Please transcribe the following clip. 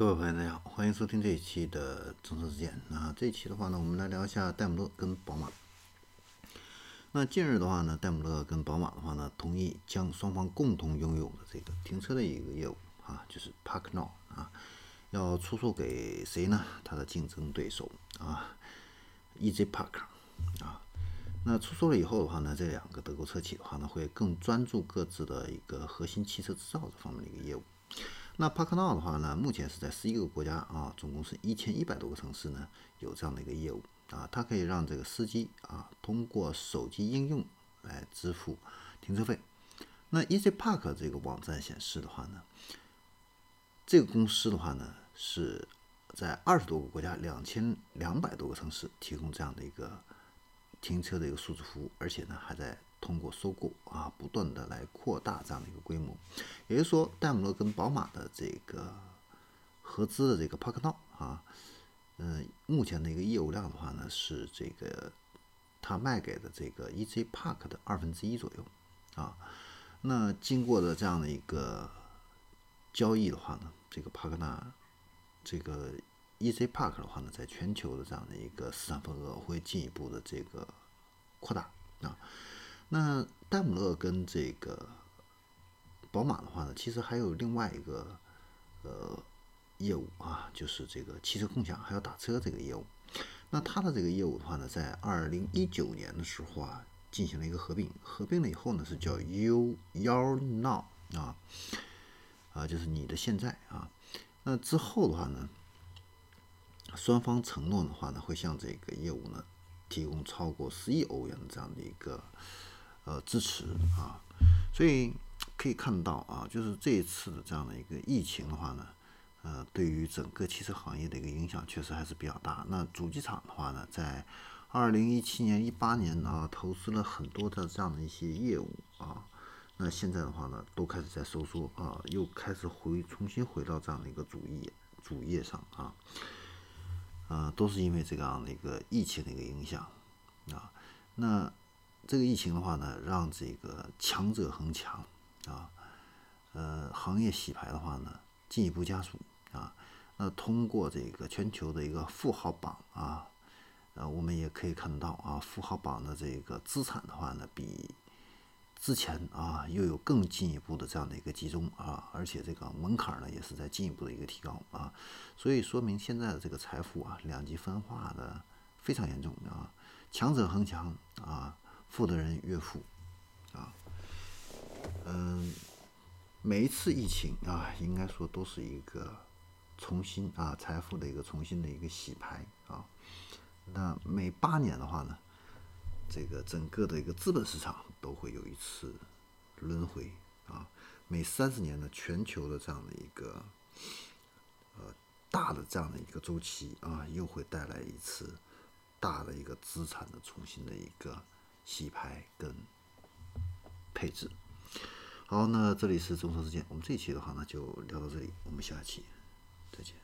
各位朋友，大家好，欢迎收听这一期的政策事件。那这一期的话呢，我们来聊一下戴姆勒跟宝马。那近日的话呢，戴姆勒跟宝马的话呢，同意将双方共同拥有的这个停车的一个业务啊，就是 Park Now 啊，要出售给谁呢？它的竞争对手啊，Easy Park 啊。那出售了以后的话呢，这两个德国车企的话呢，会更专注各自的一个核心汽车制造这方面的一个业务。那 ParkNow 的话呢，目前是在十一个国家啊，总共是一千一百多个城市呢，有这样的一个业务啊。它可以让这个司机啊，通过手机应用来支付停车费。那 EasyPark 这个网站显示的话呢，这个公司的话呢，是在二十多个国家、两千两百多个城市提供这样的一个停车的一个数字服务，而且呢，还在。通过收购啊，不断的来扩大这样的一个规模，也就是说，戴姆勒跟宝马的这个合资的这个 ParkNow 啊，嗯，目前的一个业务量的话呢，是这个他卖给的这个 EZ Park 的二分之一左右啊。那经过的这样的一个交易的话呢，这个 ParkNow 这个 E C Park 的话呢，在全球的这样的一个市场份额会进一步的这个扩大啊。那戴姆勒跟这个宝马的话呢，其实还有另外一个呃业务啊，就是这个汽车共享还有打车这个业务。那它的这个业务的话呢，在二零一九年的时候啊，进行了一个合并，合并了以后呢，是叫 You Your Now 啊啊，就是你的现在啊。那之后的话呢，双方承诺的话呢，会向这个业务呢提供超过十亿欧元的这样的一个。呃，支持啊，所以可以看到啊，就是这一次的这样的一个疫情的话呢，呃，对于整个汽车行业的一个影响确实还是比较大。那主机厂的话呢，在二零一七年、一八年啊，投资了很多的这样的一些业务啊，那现在的话呢，都开始在收缩啊，又开始回重新回到这样的一个主业主业上啊，呃，都是因为这样的一个疫情的一个影响啊，那。这个疫情的话呢，让这个强者恒强啊，呃，行业洗牌的话呢，进一步加速啊。那通过这个全球的一个富豪榜啊，呃，我们也可以看得到啊，富豪榜的这个资产的话呢，比之前啊又有更进一步的这样的一个集中啊，而且这个门槛呢也是在进一步的一个提高啊，所以说明现在的这个财富啊两极分化的非常严重啊，强者恒强啊。富的人越富，啊，嗯，每一次疫情啊，应该说都是一个重新啊财富的一个重新的一个洗牌啊。那每八年的话呢，这个整个的一个资本市场都会有一次轮回啊。每三十年的全球的这样的一个呃大的这样的一个周期啊，又会带来一次大的一个资产的重新的一个。洗牌跟配置，好，那这里是众筹时间，我们这一期的话呢就聊到这里，我们下期再见。